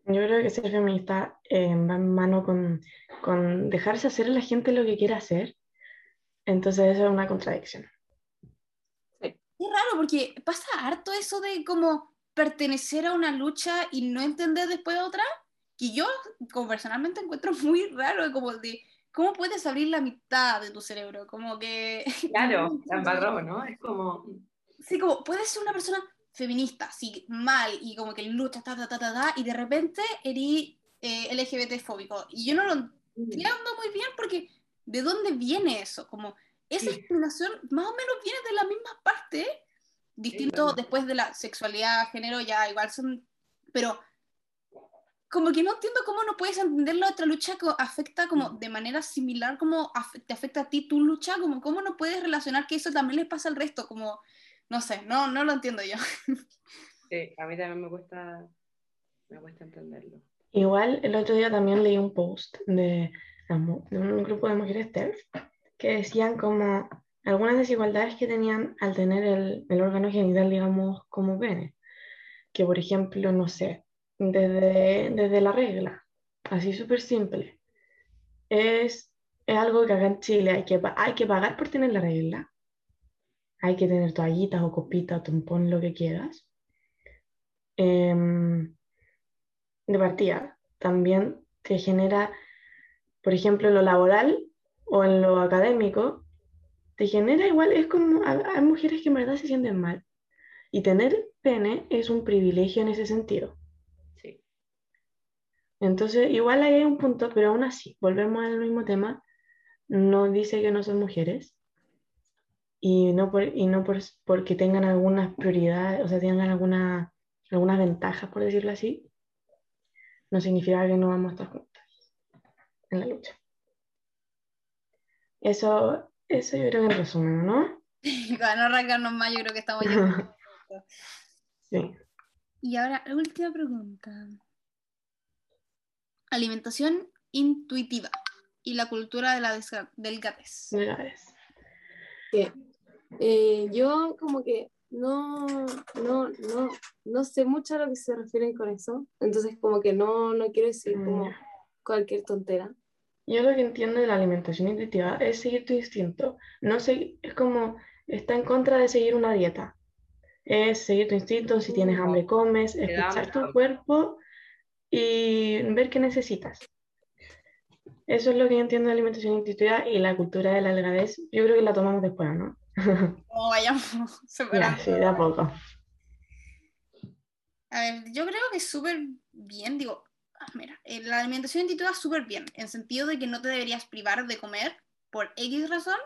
Yo creo que ser feminista eh, va en mano con, con, dejarse hacer a la gente lo que quiera hacer. Entonces eso es una contradicción. Es raro porque pasa harto eso de como pertenecer a una lucha y no entender después de otra, que yo como personalmente encuentro muy raro, como de ¿cómo puedes abrir la mitad de tu cerebro? Como que... Claro, se embarró, ¿no? Es como... Sí, como puedes ser una persona feminista, sí, mal, y como que lucha, ta, ta, ta, ta, ta y de repente eres eh, LGBT fóbico. Y yo no lo mm. entiendo muy bien porque ¿de dónde viene eso? Como esa discriminación más o menos viene de la misma parte, distinto después de la sexualidad, género, ya igual son, pero como que no entiendo cómo no puedes entender la otra lucha que afecta como de manera similar como te afecta a ti tu lucha, como cómo no puedes relacionar que eso también le pasa al resto, como, no sé, no, no lo entiendo yo. Sí, a mí también me cuesta, me cuesta entenderlo. Igual el otro día también leí un post de, de un grupo de mujeres TERF que decían como algunas desigualdades que tenían al tener el, el órgano genital, digamos, como pene. Que por ejemplo, no sé, desde, desde la regla, así súper simple. Es, es algo que acá en Chile hay que, hay que pagar por tener la regla. Hay que tener toallitas o copitas, tampón, lo que quieras. Em, de partida, también te genera, por ejemplo, en lo laboral o en lo académico, te genera igual, es como, hay mujeres que en verdad se sienten mal. Y tener pene es un privilegio en ese sentido. Entonces, igual ahí hay un punto, pero aún así, volvemos al mismo tema, no dice que no son mujeres. Y no, por, y no por, porque tengan algunas prioridades, o sea, tengan alguna, algunas ventajas, por decirlo así, no significa que no vamos a estar juntas en la lucha. Eso eso yo creo que en resumen, ¿no? Para no arrancarnos más, yo creo que estamos ya. sí. Y ahora, última pregunta. Alimentación intuitiva y la cultura de la delgadez. Delgadez. Eh, yo como que no, no, no, no sé mucho a lo que se refieren con eso, entonces como que no, no quiero decir como Mm. cualquier tontera. Yo lo que entiendo de la alimentación intuitiva es seguir tu instinto. No sé, es como, está en contra de seguir una dieta. Es seguir tu instinto, si tienes Mm. hambre comes, escuchar tu cuerpo y ver qué necesitas. Eso es lo que yo entiendo de alimentación intuitiva y la cultura de la delgadez. Yo creo que la tomamos después, ¿no? Como vayamos Ya, sí, de a poco. A ver, yo creo que súper bien, digo, ah, mira, eh, la alimentación intuitiva súper bien, en sentido de que no te deberías privar de comer por X razón,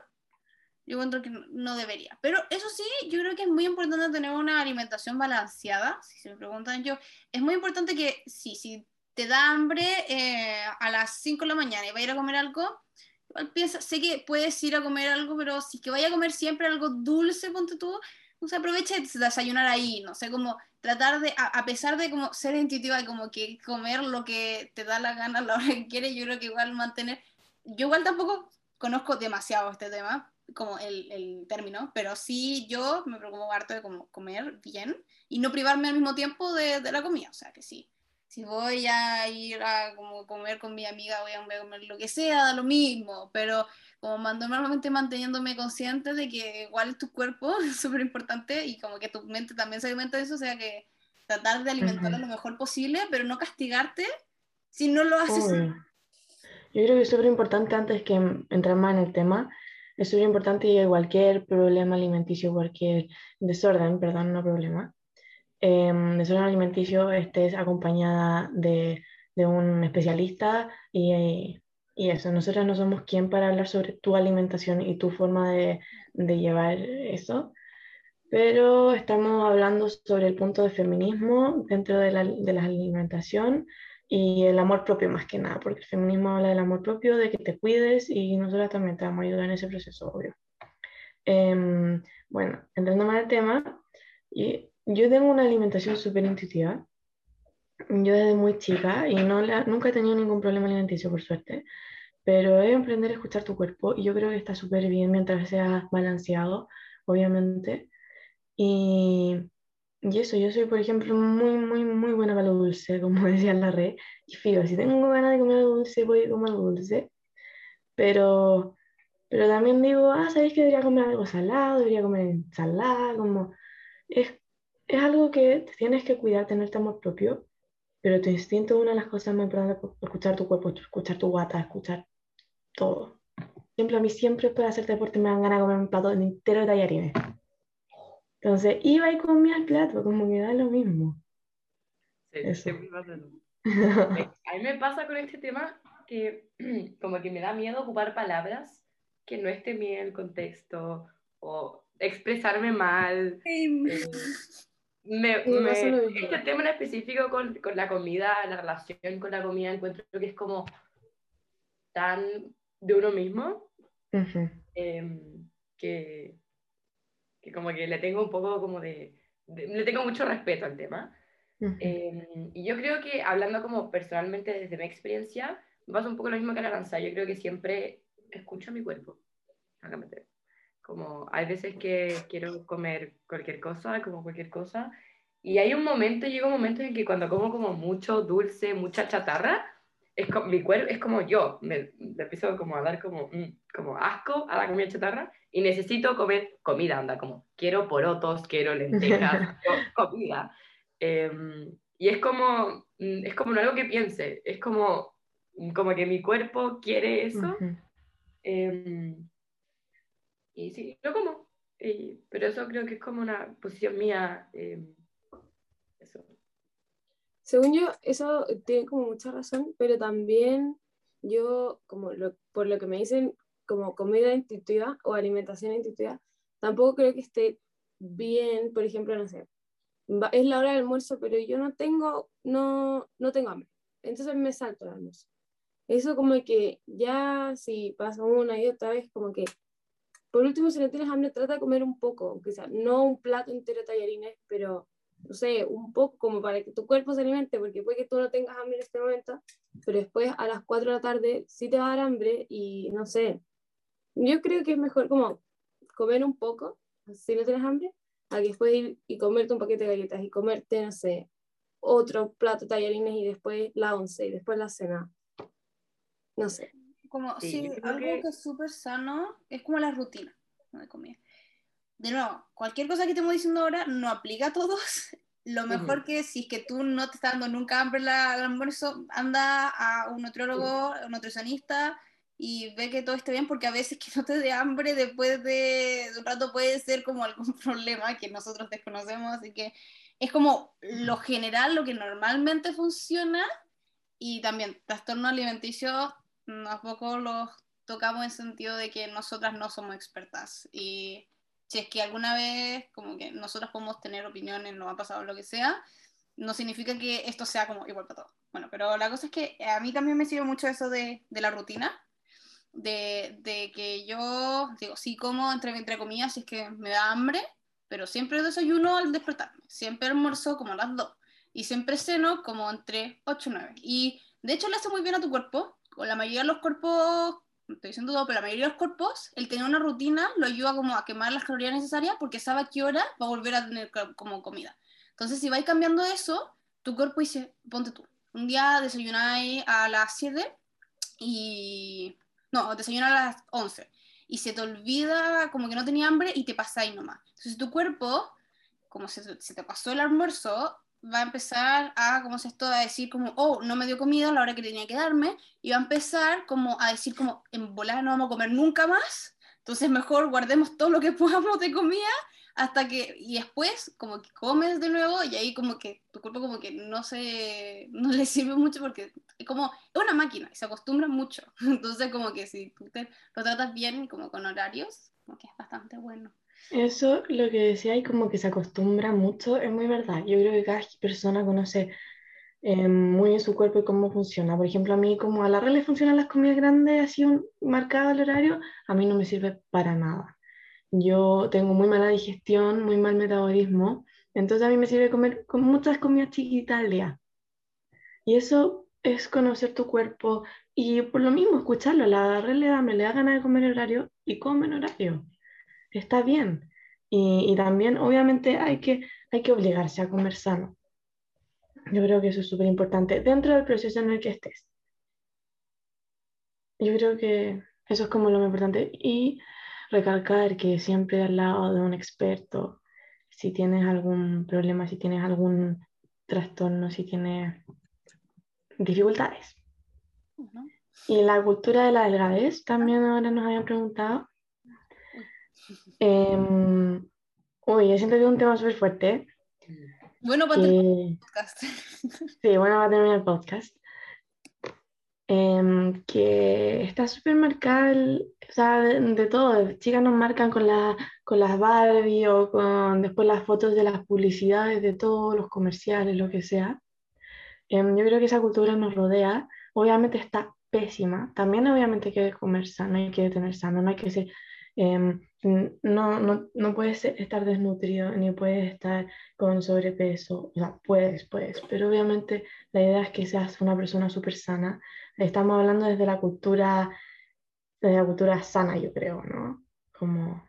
yo encuentro que no- no debería. Pero eso sí, yo creo que es muy importante tener una alimentación balanceada, si se me preguntan yo, es muy importante que sí, si te da hambre eh, a las 5 de la mañana y vas a ir a comer algo, igual piensa, sé que puedes ir a comer algo, pero si es que vaya a comer siempre algo dulce, ponte tú, o sea, aprovecha de desayunar ahí, no sé, como tratar de, a, a pesar de como ser intuitiva y como que comer lo que te da la gana a la hora que quieres, yo creo que igual mantener, yo igual tampoco conozco demasiado este tema, como el, el término, pero sí yo me preocupo harto de como comer bien y no privarme al mismo tiempo de, de la comida, o sea que sí. Si voy a ir a como comer con mi amiga, voy a, voy a comer lo que sea, da lo mismo, pero como normalmente manteniéndome consciente de que igual es tu cuerpo es súper importante y como que tu mente también se alimenta de eso, o sea que tratar de alimentarlo Ujú. lo mejor posible, pero no castigarte si no lo haces. Obvio. Yo creo que es súper importante antes que entrar más en el tema, es súper importante que cualquier problema alimenticio, cualquier desorden, perdón, no problema, em, desorden alimenticio estés acompañada de, de un especialista y, y eso, nosotros no somos quien para hablar sobre tu alimentación y tu forma de, de llevar eso, pero estamos hablando sobre el punto de feminismo dentro de la, de la alimentación y el amor propio más que nada, porque el feminismo habla del amor propio, de que te cuides y nosotros también te vamos a ayudar en ese proceso, obvio. Em, bueno, entrando más al tema, yo tengo una alimentación súper intuitiva. Yo desde muy chica y no la- nunca he tenido ningún problema alimenticio, por suerte, pero es aprender a escuchar tu cuerpo y yo creo que está súper bien mientras sea balanceado, obviamente. Y, y eso, yo soy, por ejemplo, muy, muy, muy buena para lo dulce, como decía la red. Y fijo, si tengo ganas de comer algo dulce, voy a comer algo dulce. Pero, pero también digo, ah, ¿sabéis que debería comer algo salado? Debería comer ensalada, como... Es, es algo que tienes que cuidar, tenerte amor propio, pero tu instinto es una de las cosas más importantes, por- escuchar tu cuerpo, escuchar tu guata, escuchar todo. Por ejemplo, a mí siempre después de hacer deporte me dan ganas de comer un plato entero de tallarines. Entonces, iba y comía plato, como que da lo mismo. Sí, Eso. siempre pasa eso. Eh, A mí me pasa con este tema que como que me da miedo ocupar palabras que no estén bien en el contexto o expresarme mal. eh, me, Me lo mismo. este tema en específico con, con la comida, la relación con la comida, encuentro que es como tan de uno mismo em, que, que como que le tengo un poco como de, de- le tengo mucho respeto al tema. Eh, y yo creo que hablando como personalmente desde mi experiencia, me pasa un poco lo mismo que a la Aranza. Yo creo que siempre escucho a mi cuerpo. Como hay veces que quiero comer cualquier cosa, como cualquier cosa, Y hay un momento, llega un momento en que cuando como como mucho dulce, mucha chatarra, es como, mi cuerpo es como yo, me, empiezo como a dar como, mm, como asco a la comida chatarra y necesito comer comida, anda, como quiero porotos, quiero lentejas, comida. Em, y es como, mm, es como no algo que piense, es como, como que mi cuerpo quiere eso. Em, y sí, lo como. pero eso creo que es como una posición mía. Em. Según yo, eso tiene como mucha razón, pero también yo, como por lo que me dicen, como comida intuitiva o alimentación intuitiva, tampoco creo que esté bien, por ejemplo, no sé, es la hora del almuerzo, pero yo no tengo, no, no tengo hambre, entonces me salto el almuerzo. Eso como que ya si pasa una y otra vez, como que, por último, si no tienes hambre, trata de comer un poco, sea, no un plato entero de tallarines, pero no sé, un poco como para que tu cuerpo se alimente, porque puede que tú no tengas hambre en este momento, pero después a las 4 de la tarde sí te va a dar hambre y no sé. Yo creo que es mejor como comer un poco, si no tienes hambre, a que después ir y comerte un paquete de galletas y comerte, no sé, otro plato de tallarines y después la once y después la cena. No sé. Como, sí, algo que... es súper sano es como la rutina de comida de nuevo, cualquier cosa que estemos diciendo ahora no aplica a todos. Lo mejor que si es que tú no te estás dando nunca hambre almuerzo, anda a un nutriólogo, un nutricionista y ve que todo esté bien, porque a veces que no te dé hambre después de, un rato puede ser como algún problema que nosotros desconocemos, así que es como lo general, lo que normalmente funciona, y también trastorno alimenticio, tampoco los tocamos en sentido de que nosotras no somos expertas, y si es que alguna vez como que nosotros podemos tener opiniones, no ha pasado lo que sea, no significa que esto sea como igual para todos. Bueno, pero la cosa es que a mí también me sirve mucho eso de, de la rutina, de, de, que yo, digo, sí como entre, entre comillas si es que me da hambre, pero siempre desayuno al despertarme, siempre almuerzo como a las 2 y siempre ceno como entre 8 y 9. Y de hecho le hace muy bien a tu cuerpo, con la mayoría de los cuerpos estoy diciendo todo, pero la mayoría de los cuerpos, el tener una rutina lo ayuda como a quemar las calorías necesarias porque sabe a qué hora va a volver a tener como comida. Entonces, si vais cambiando eso, tu cuerpo dice, ponte tú, un día desayunáis a las 7 y... No, desayunáis a las 11 y se te olvida como que no tenía hambre y te pasáis nomás. Entonces tu cuerpo, como se, se te pasó el almuerzo, va a empezar a, ¿cómo es esto? A decir como, oh, no me dio comida a la hora que tenía que darme, y va a empezar como a decir como, en volar no vamos a comer nunca más, entonces mejor guardemos todo lo que podamos de comida hasta que, y después como que comes de nuevo y ahí como que tu cuerpo como que no se, no le sirve mucho porque como, es una máquina y se acostumbra mucho, entonces como que si tú te, lo tratas bien como con horarios, como que es bastante bueno. Eso, lo que decía, y como que se acostumbra mucho, es muy verdad. Yo creo que cada persona conoce eh, muy bien su cuerpo y cómo funciona. Por ejemplo, a mí, como a la red le funcionan las comidas grandes, así un, marcado el horario, a mí no me sirve para nada. Yo tengo muy mala digestión, muy mal metabolismo, entonces a mí me sirve comer con muchas comidas chiquitas al día. Y eso es conocer tu cuerpo y por lo mismo escucharlo. La da, me le da ganas de comer horario y come en horario está bien. Y, también, obviamente, hay que, hay que obligarse a comer sano. Yo creo que eso es súper importante dentro del proceso en el que estés. Yo creo que eso es como lo más importante. Y recalcar que siempre al lado de un experto, si tienes algún problema, si tienes algún trastorno, si tienes dificultades. Y la cultura de la delgadez, también ahora nos habían preguntado. Eh, uy, yo siento que es un tema súper fuerte. Bueno, para terminar el podcast. Sí, bueno, va a terminar el podcast. Em, que está súper marcada, o sea, de, todo. Chicas nos marcan con, la, con las Barbie o con después las fotos de las publicidades, de todos los comerciales, lo que sea. Em, yo creo que esa cultura nos rodea. Obviamente está pésima. También obviamente hay comer sano, hay que tener sano, no hay que ser Em, no, no, no, puedes estar desnutrido ni puedes estar con sobrepeso, o sea, puedes, puedes, pero obviamente la idea es que seas una persona súper sana. Estamos hablando desde la cultura, desde la cultura sana, yo creo, ¿no? Como,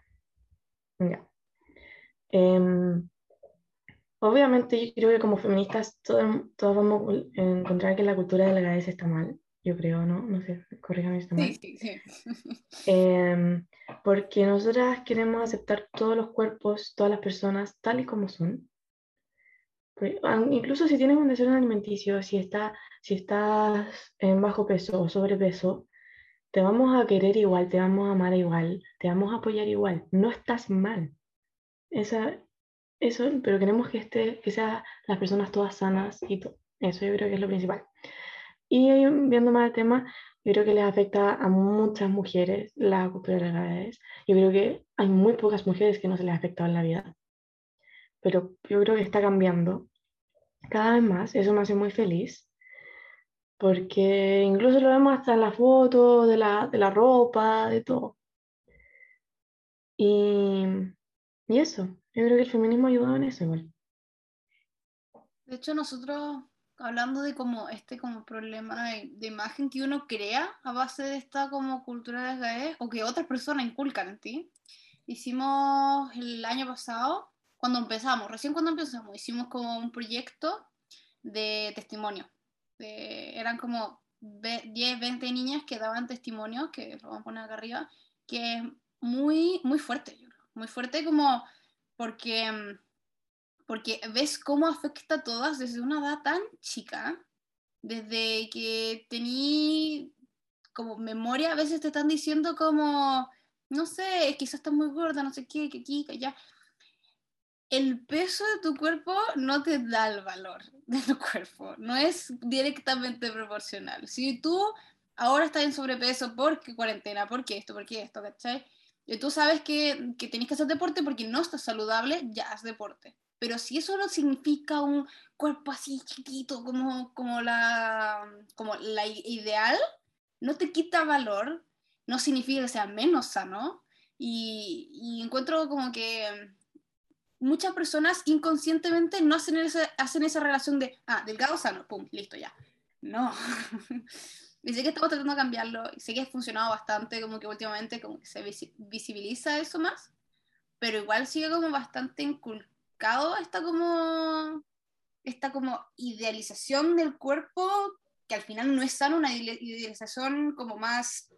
ya. Em, obviamente yo creo que como feministas todos, todos vamos a encontrar que la cultura de la delgadez está mal, yo creo, ¿no? No sé, corrígame si está mal. Sí, sí, sí. Em, porque nosotras queremos aceptar todos los cuerpos, todas las personas tal y como son. Porque, aun- Incluso si tienes un desorden alimenticio, si, está, si estás en bajo peso o sobrepeso, te vamos a querer igual, te vamos a amar igual, te vamos a apoyar igual. No estás mal. Esa, eso, pero queremos que, esté, que sean las personas todas sanas y todo. Eso yo creo que es lo principal. Y viendo más el tema, yo creo que les afecta a muchas mujeres la cultura de las edades. Yo creo que hay muy pocas mujeres que no se les ha afectado en la vida. Pero yo creo que está cambiando cada vez más. Eso me hace muy feliz. Porque incluso lo vemos hasta en la foto, de la, de la ropa, de todo. Y, y eso, yo creo que el feminismo ha ayudado en eso igual. De hecho, nosotros, hablando de como este como problema de, de imagen que uno crea a base de esta como cultura de o que otras personas inculcan en ti, hicimos el año pasado, cuando empezamos, recién cuando empezamos, hicimos como un proyecto de testimonio. De- eran como ve- 10, 20 niñas que daban testimonio, que lo vamos a poner acá arriba, que es muy, muy fuerte, yo creo. Muy fuerte como porque... mm, porque ves cómo afecta a todas desde una edad tan chica, desde que tení como memoria, a veces te están diciendo como, no sé, quizás estás muy gorda, no sé qué, que aquí, que allá. El peso de tu cuerpo no te da el valor de tu cuerpo, no es directamente proporcional. Si tú ahora estás en sobrepeso porque cuarentena, porque esto, porque esto, ¿cachai? Y tú sabes que, que tenés que hacer deporte porque no estás saludable, ya haz deporte. Pero si eso no significa un cuerpo así chiquito como, como, la, como la ideal, no te quita valor, no significa que sea menos sano. Y, y encuentro como que muchas personas inconscientemente no hacen esa, hacen esa relación de, ah, delgado sano, pum, listo, ya. No. y sé que estamos tratando de cambiarlo, y sé que ha funcionado bastante, como que últimamente como que se visi- visibiliza eso más, pero igual sigue como bastante inculcado esta como, esta como idealización del cuerpo, que al final no es sano, una ide- idealización como más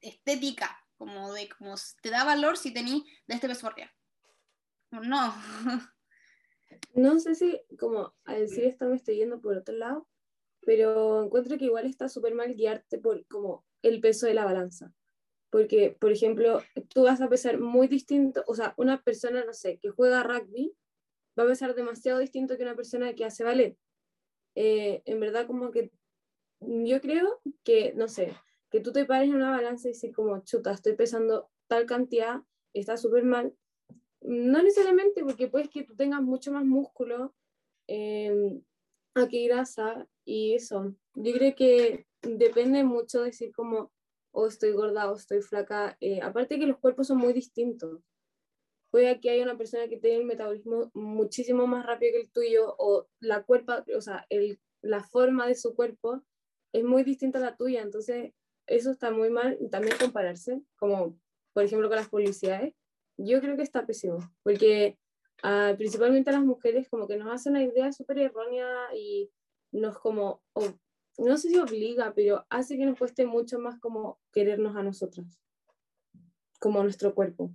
estética, como de como te da valor si tení de este peso día. No. No sé si, como a decir esto me estoy yendo por otro lado, pero encuentro que igual está súper mal guiarte por como el peso de la balanza. Porque, por ejemplo, tú vas a pesar muy distinto, o sea, una persona, no sé, que juega rugby, va a pesar demasiado distinto que una persona que hace ballet. Eh, en verdad, como que yo creo que, no sé, que tú te pares en una balanza y decir como, chuta, estoy pesando tal cantidad, está súper mal. No necesariamente, porque puedes que tú tengas mucho más músculo eh, a que grasa y eso. Yo creo que depende mucho decir como, o estoy gorda o estoy flaca. Eh, aparte que los cuerpos son muy distintos. Puede que haya una persona que tenga el metabolismo muchísimo más rápido que el tuyo o la cuerpa, o sea, el, la forma de su cuerpo es muy distinta a la tuya. Entonces, eso está muy mal. También compararse, como por ejemplo con las publicidades. Yo creo que está pésimo, porque ah, principalmente a las mujeres como que nos hace una idea súper errónea y nos como, o- no sé si obliga, pero hace que nos cueste mucho más como querernos a nosotras, como a nuestro cuerpo.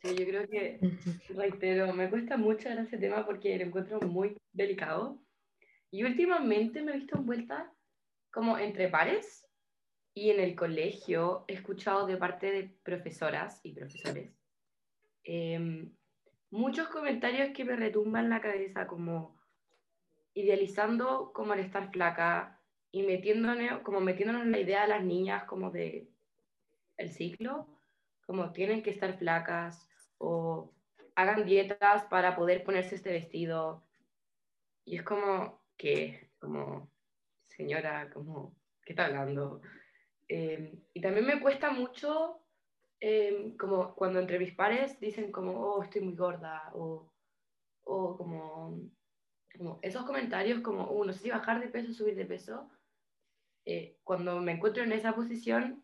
Sí, yo creo que, reitero, me cuesta mucho ese tema porque lo encuentro muy delicado. Y últimamente me he visto envuelta como entre pares y en el colegio he escuchado de parte de profesoras y profesores em, muchos comentarios que me retumban la cabeza como idealizando como el estar flaca y metiéndonos, como metiéndonos la idea de las niñas como de el ciclo, como tienen que estar flacas o hagan dietas para poder ponerse este vestido. Y es como que, como, señora, como, ¿qué está hablando? Eh, y también me cuesta mucho, eh, como cuando entre mis pares dicen como, oh, estoy muy gorda, o, o como, como esos comentarios como, uh, no sé si bajar de peso o subir de peso. Eh, cuando me encuentro en esa posición,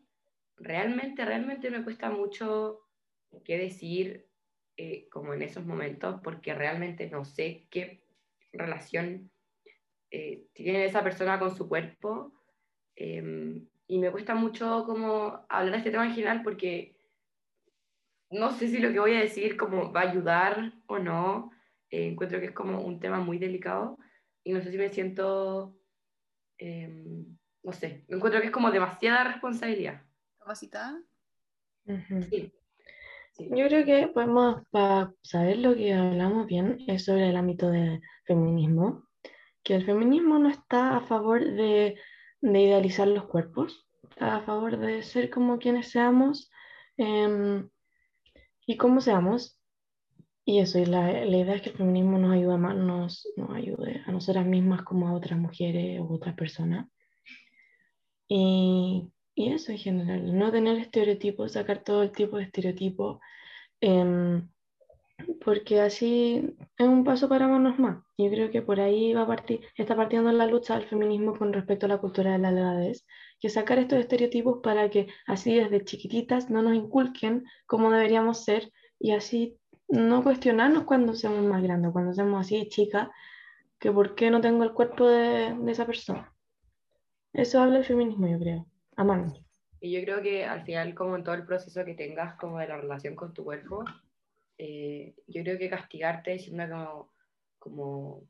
realmente, realmente me cuesta mucho qué decir eh, como en esos momentos porque realmente no sé qué relación eh, tiene esa persona con su cuerpo em, y me cuesta mucho como hablar de este tema en general porque no sé si lo que voy a decir como va a ayudar o no, eh, encuentro que es como un tema muy delicado y no sé si me siento, em, no sé, encuentro que es como demasiada responsabilidad. ¿Capacitada? Sí. Yo creo que podemos, para saber lo que hablamos bien, es sobre el ámbito del feminismo, que el feminismo no está a favor de, de idealizar los cuerpos, está a favor de ser como quienes seamos em, y cómo seamos. Y eso, y la, la, idea es que el feminismo nos ayuda más, nos, nos ayude a nosotras mismas como a otras mujeres u otras personas. Y y eso en general, no tener estereotipos, sacar todo el tipo de estereotipos, em, porque así es un paso para manos más. Yo creo que por ahí va a partir, está partiendo la lucha del feminismo con respecto a la cultura de la edades, que sacar estos estereotipos para que así desde chiquititas no nos inculquen cómo deberíamos ser y así no cuestionarnos cuando seamos más grandes, cuando seamos así chicas, que por qué no tengo el cuerpo de, de esa persona. Eso habla el feminismo, yo creo. Amando. Y yo creo que al final, como en todo el proceso que tengas como de la relación con tu cuerpo, eh, yo creo que castigarte diciendo como, como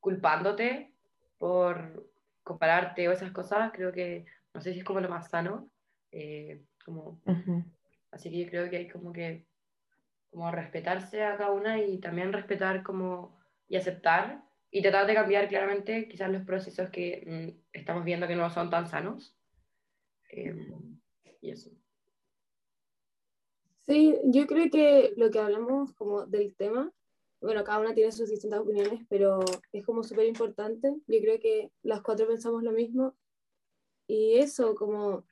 culpándote por compararte o esas cosas, creo que no sé si es como lo más sano. Eh, como, Así que yo creo que hay como que como respetarse a cada una y también respetar como y aceptar y tratar de cambiar claramente quizás los procesos que mm, estamos viendo que no son tan sanos Em, y eso. Sí, yo creo que lo que hablamos como del tema, bueno, cada una tiene sus distintas opiniones, pero es como súper importante. Yo creo que las cuatro pensamos lo mismo. Y eso, como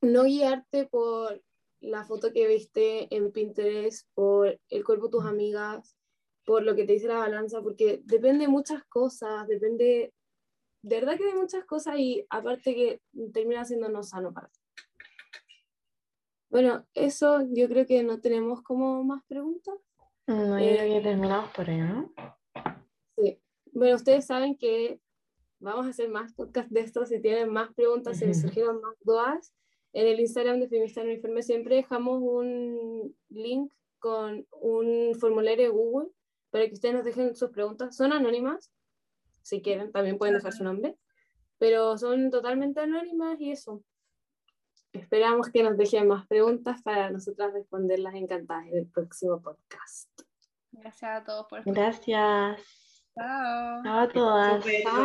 no guiarte por la foto que viste en Pinterest, por el cuerpo de tus amigas, por lo que te dice la balanza, porque depende de muchas cosas, depende de verdad que hay muchas cosas y aparte que termina siendo no sano para ti. Bueno, eso yo creo que no tenemos como más preguntas. No, yo creo que terminamos por ahí, ¿no? Sí. Bueno, ustedes saben que vamos a hacer más podcasts de esto. Si tienen más preguntas, si les surgieron más dudas, en el Instagram de Feminista Uniforme siempre dejamos un link con un formulario de Google para que ustedes nos dejen sus preguntas. Son anónimas, si quieren, también pueden dejar su nombre, pero son totalmente anónimas y eso. Esperamos que nos dejen más preguntas para nosotras responderlas encantadas en el próximo podcast. Gracias a todos por Gracias. Chao. Chao a todas.